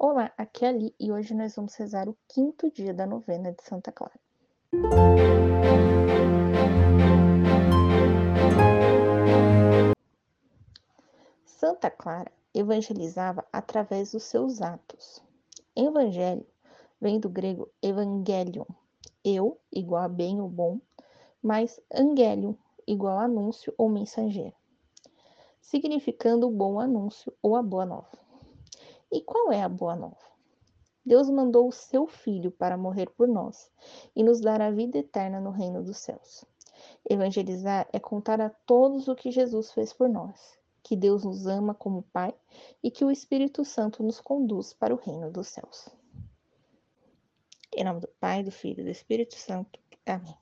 Olá, aqui é Ali e hoje nós vamos rezar o quinto dia da novena de Santa Clara. Santa Clara evangelizava através dos seus atos. Evangelho vem do grego evangelion, eu igual a bem ou bom, mais angelion igual a anúncio ou mensageiro, significando o bom anúncio ou a boa nova. E qual é a boa nova? Deus mandou o seu Filho para morrer por nós e nos dar a vida eterna no reino dos céus. Evangelizar é contar a todos o que Jesus fez por nós, que Deus nos ama como Pai e que o Espírito Santo nos conduz para o reino dos céus. Em nome do Pai, do Filho e do Espírito Santo. Amém.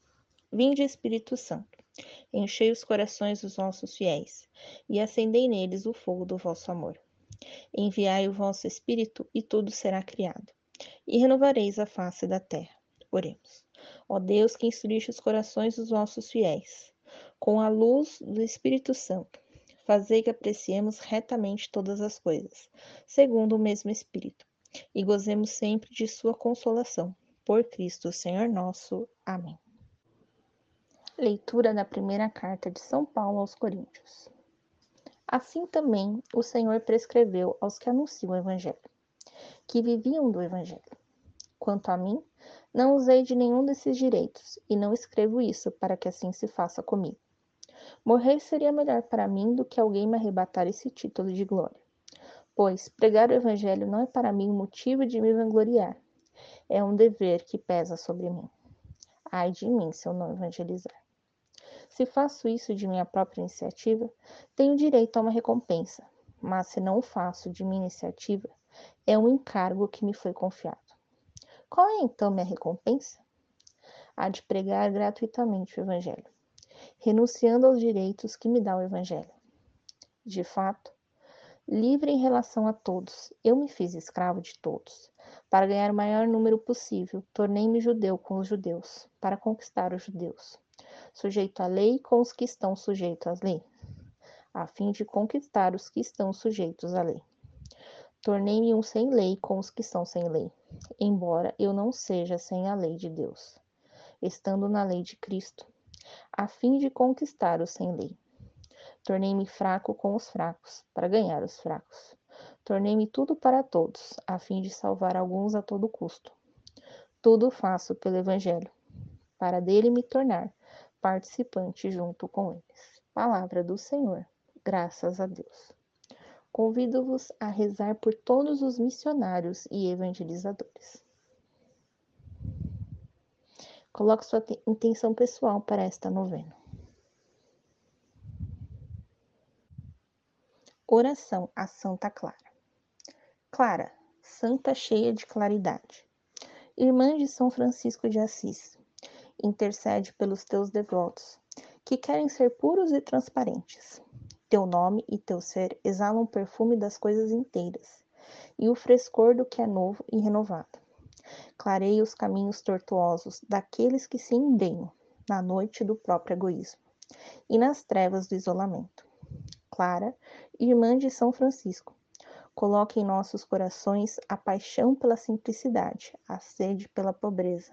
Vinde, Espírito Santo, enchei os corações dos nossos fiéis e acendei neles o fogo do vosso amor. Enviai o vosso Espírito, e tudo será criado, e renovareis a face da terra. Oremos. Ó Deus, que instruiste os corações dos vossos fiéis, com a luz do Espírito Santo, fazei que apreciemos retamente todas as coisas, segundo o mesmo Espírito, e gozemos sempre de Sua consolação. Por Cristo, Senhor nosso. Amém. Leitura da primeira carta de São Paulo aos Coríntios. Assim também o Senhor prescreveu aos que anunciam o Evangelho, que viviam do Evangelho. Quanto a mim, não usei de nenhum desses direitos, e não escrevo isso para que assim se faça comigo. Morrer seria melhor para mim do que alguém me arrebatar esse título de glória. Pois pregar o Evangelho não é para mim motivo de me vangloriar, é um dever que pesa sobre mim. Ai de mim se eu não evangelizar. Se faço isso de minha própria iniciativa, tenho direito a uma recompensa, mas se não o faço de minha iniciativa, é um encargo que me foi confiado. Qual é então minha recompensa? A de pregar gratuitamente o Evangelho, renunciando aos direitos que me dá o Evangelho. De fato, livre em relação a todos, eu me fiz escravo de todos. Para ganhar o maior número possível, tornei-me judeu com os judeus, para conquistar os judeus sujeito à lei com os que estão sujeitos à lei, a fim de conquistar os que estão sujeitos à lei. Tornei-me um sem lei com os que são sem lei, embora eu não seja sem a lei de Deus, estando na lei de Cristo, a fim de conquistar os sem lei. Tornei-me fraco com os fracos, para ganhar os fracos. Tornei-me tudo para todos, a fim de salvar alguns a todo custo. Tudo faço pelo Evangelho, para dele me tornar participante junto com eles. Palavra do Senhor, graças a Deus. Convido-vos a rezar por todos os missionários e evangelizadores. Coloque sua intenção pessoal para esta novena. Oração a Santa Clara. Clara, santa cheia de claridade, irmã de São Francisco de Assis, intercede pelos teus devotos, que querem ser puros e transparentes. Teu nome e teu ser exalam o perfume das coisas inteiras e o frescor do que é novo e renovado. Clareia os caminhos tortuosos daqueles que se embrenham na noite do próprio egoísmo e nas trevas do isolamento. Clara, irmã de São Francisco, coloque em nossos corações a paixão pela simplicidade, a sede pela pobreza,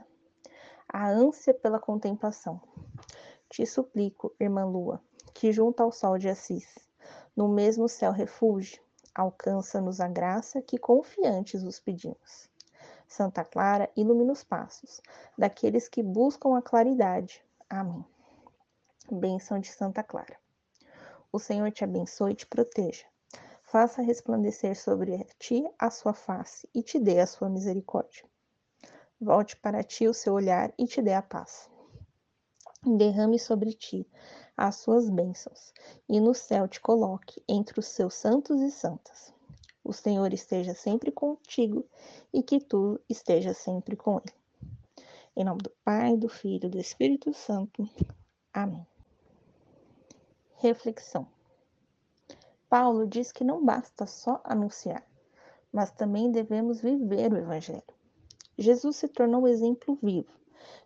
a ânsia pela contemplação. Te suplico, irmã Lua, que junto ao sol de Assis, no mesmo céu refúgio, alcança-nos a graça que confiantes os pedimos. Santa Clara, ilumina os passos daqueles que buscam a claridade. Amém. Bênção de Santa Clara. O Senhor te abençoe e te proteja. Faça resplandecer sobre ti a sua face e te dê a sua misericórdia volte para ti o seu olhar e te dê a paz. Derrame sobre ti as suas bênçãos, e no céu te coloque entre os seus santos e santas. O Senhor esteja sempre contigo e que tu estejas sempre com ele. Em nome do Pai, do Filho e do Espírito Santo. Amém. Reflexão. Paulo diz que não basta só anunciar, mas também devemos viver o Evangelho. Jesus se tornou um exemplo vivo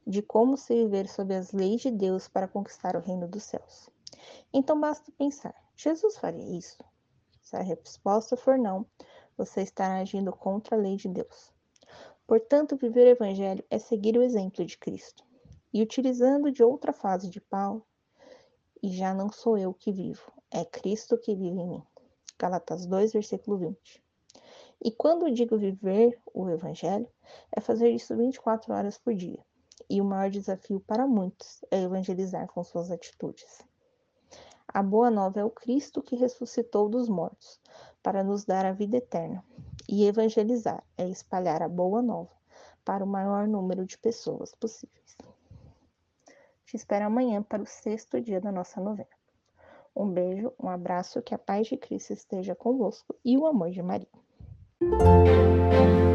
de como se viver sob as leis de Deus para conquistar o reino dos céus. Então basta pensar: Jesus faria isso? Se a resposta for não, você estará agindo contra a lei de Deus. Portanto, viver o Evangelho é seguir o exemplo de Cristo. E utilizando de outra fase de Paulo, e já não sou eu que vivo, é Cristo que vive em mim. Galatas 2, versículo 20. E quando digo viver o Evangelho, é fazer isso 24 horas por dia. E o maior desafio para muitos é evangelizar com suas atitudes. A boa nova é o Cristo que ressuscitou dos mortos, para nos dar a vida eterna. E evangelizar é espalhar a boa nova para o maior número de pessoas possíveis. Te espero amanhã para o sexto dia da nossa novena. Um beijo, um abraço, que a paz de Cristo esteja convosco e o amor de Maria. Música